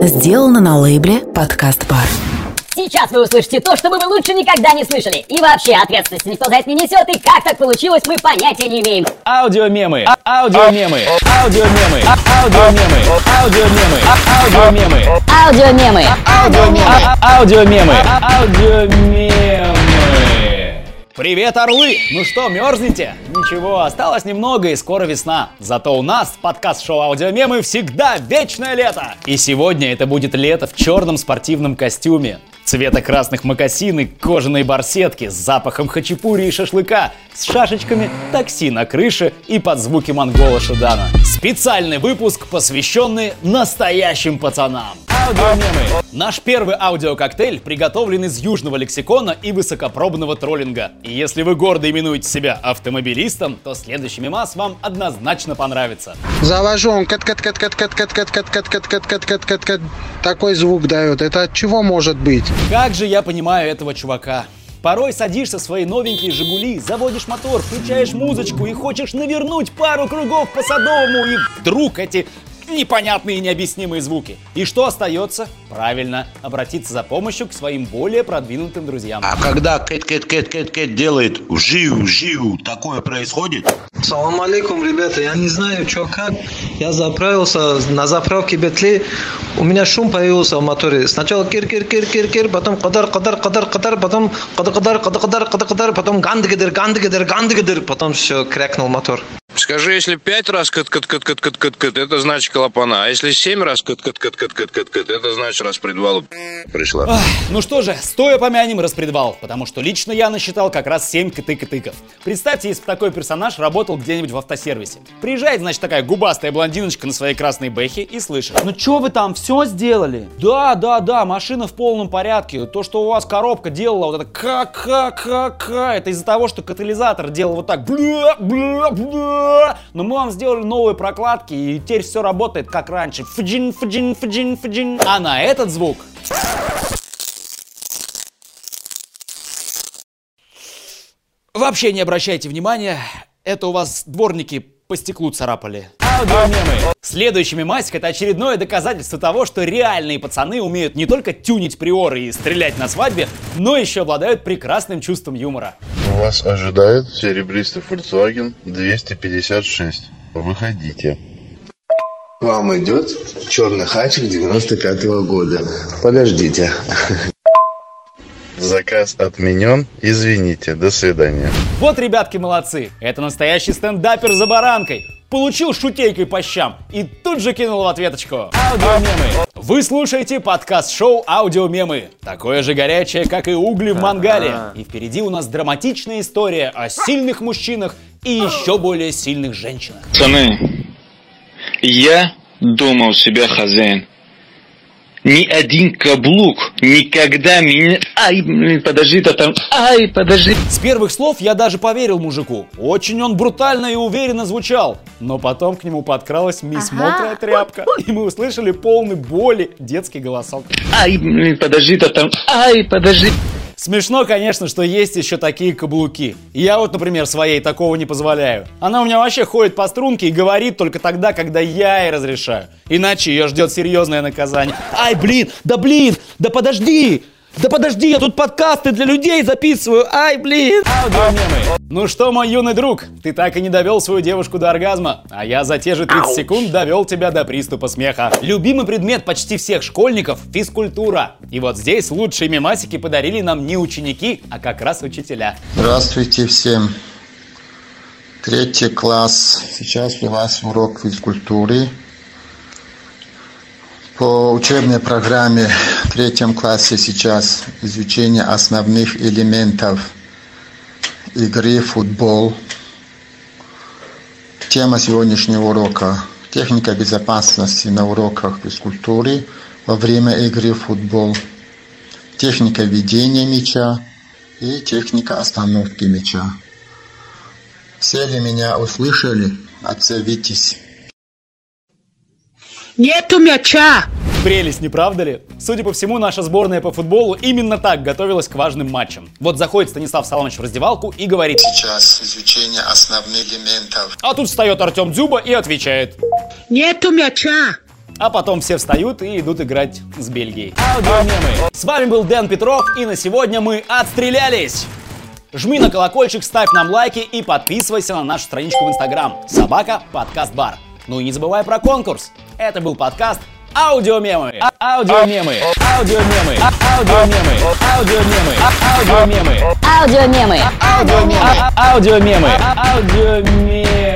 Сделано на лейбле «Подкаст Бар». Сейчас вы услышите то, что вы лучше никогда не слышали. И вообще, ответственности никто за это не несет, и как так получилось, мы понятия не имеем. Аудиомемы, аудиомемы, аудиомемы, аудиомемы, аудиомемы, аудиомемы, Аудиомемы. аудиомемы, аудиомемы, аудиомемы. Привет, орлы! Ну что, мерзнете? Ничего, осталось немного и скоро весна. Зато у нас подкаст-шоу аудиомемы всегда вечное лето. И сегодня это будет лето в черном спортивном костюме. Цвета красных мокасины, кожаные барсетки с запахом хачапури и шашлыка, с шашечками такси на крыше и под звуки монгола Шидана. Специальный выпуск, посвященный настоящим пацанам. Аудиомемы. Наш первый аудиококтейль приготовлен из южного лексикона и высокопробного троллинга. И если вы гордо именуете себя автомобилистом, то следующий мемас вам однозначно понравится. Завожу, он кат кат кат кат кат кат кат кат кат кат кат кат кат кат кат такой звук дает. Это от чего может быть? Как же я понимаю этого чувака. Порой садишься в свои новенькие «Жигули», заводишь мотор, включаешь музычку и хочешь навернуть пару кругов по Садовому, и вдруг эти непонятные и необъяснимые звуки. И что остается? Правильно, обратиться за помощью к своим более продвинутым друзьям. А когда кэт кэт кэт кэт кэт делает жиу жиу, такое происходит? Салам алейкум, ребята. Я не знаю, что как. Я заправился на заправке Бетли. У меня шум появился в моторе. Сначала кир кир кир кир кир, потом кадар кадар кадар кадар, потом кадар кадар кадар кадар кадар кадар, потом гандгедер гандгедер гандгедер, потом все крякнул мотор. Скажи, если пять раз кат кат кат кат кат кат кат это значит клапана, а если семь раз кат кат кат кат кат кат кат это значит распредвал пришла. Ах, ну что же, стоя помянем распредвал, потому что лично я насчитал как раз 7 кытык-тыков. Представьте, если бы такой персонаж работал где-нибудь в автосервисе. Приезжает, значит, такая губастая блондиночка на своей красной бэхе и слышит. Ну чё вы там, все сделали? Да, да, да, машина в полном порядке. То, что у вас коробка делала вот это ка-ка-ка-ка, это из-за того, что катализатор делал вот так бля, бля, бля. Но мы вам сделали новые прокладки, и теперь все работает как раньше. Фджин, фджин, фджин, фджин. А на этот звук Вообще не обращайте внимания, это у вас дворники по стеклу царапали. Аудиомемы. Следующий мемасик это очередное доказательство того, что реальные пацаны умеют не только тюнить приоры и стрелять на свадьбе, но еще обладают прекрасным чувством юмора. Вас ожидает серебристый Volkswagen 256. Выходите. Вам идет черный хачик 95 -го года. Подождите. Заказ отменен. Извините. До свидания. Вот, ребятки, молодцы. Это настоящий стендапер за баранкой. Получил шутейкой по щам и тут же кинул в ответочку. Аудиомемы. Вы слушаете подкаст-шоу Аудиомемы. Такое же горячее, как и угли в мангале. И впереди у нас драматичная история о сильных мужчинах и еще более сильных женщинах. Пацаны, я думал себя хозяин. Ни один каблук никогда меня... Ай, блин, подожди, то там... Ай, подожди. С первых слов я даже поверил мужику. Очень он брутально и уверенно звучал. Но потом к нему подкралась мисс Мокрая Тряпка. И мы услышали полный боли детский голосок. Ай, блин, подожди, то там... Ай, подожди. Смешно, конечно, что есть еще такие каблуки. Я вот, например, своей такого не позволяю. Она у меня вообще ходит по струнке и говорит только тогда, когда я ей разрешаю. Иначе ее ждет серьезное наказание. Ай, блин, да блин, да подожди! Да подожди, я тут подкасты для людей записываю. Ай, блин. Аудиомемы. Ну что, мой юный друг, ты так и не довел свою девушку до оргазма, а я за те же 30 секунд довел тебя до приступа смеха. Любимый предмет почти всех школьников – физкультура. И вот здесь лучшие мемасики подарили нам не ученики, а как раз учителя. Здравствуйте всем. Третий класс. Сейчас у вас урок физкультуры. По учебной программе в третьем классе сейчас изучение основных элементов игры в футбол. Тема сегодняшнего урока – техника безопасности на уроках физкультуры во время игры в футбол, техника ведения мяча и техника остановки мяча. Все ли меня услышали? Отзовитесь. Нету мяча! Прелесть, не правда ли? Судя по всему, наша сборная по футболу именно так готовилась к важным матчам. Вот заходит Станислав Соломович в раздевалку и говорит Сейчас изучение основных элементов. А тут встает Артем Дзюба и отвечает Нету мяча! а потом все встают и идут играть с Бельгией. Аудиомемы. С вами был Дэн Петров, и на сегодня мы отстрелялись. Жми на колокольчик, ставь нам лайки и подписывайся на нашу страничку в Инстаграм. Собака Подкаст Бар. Ну и не забывай про конкурс. Это был подкаст Аудиомемы. А- Аудиомемы. Аудиомемы. А- Аудиомемы. Аудиомемы. А- Аудиомемы. Аудиомемы. Аудиомемы. А- Аудиомемы. Аудиомемы.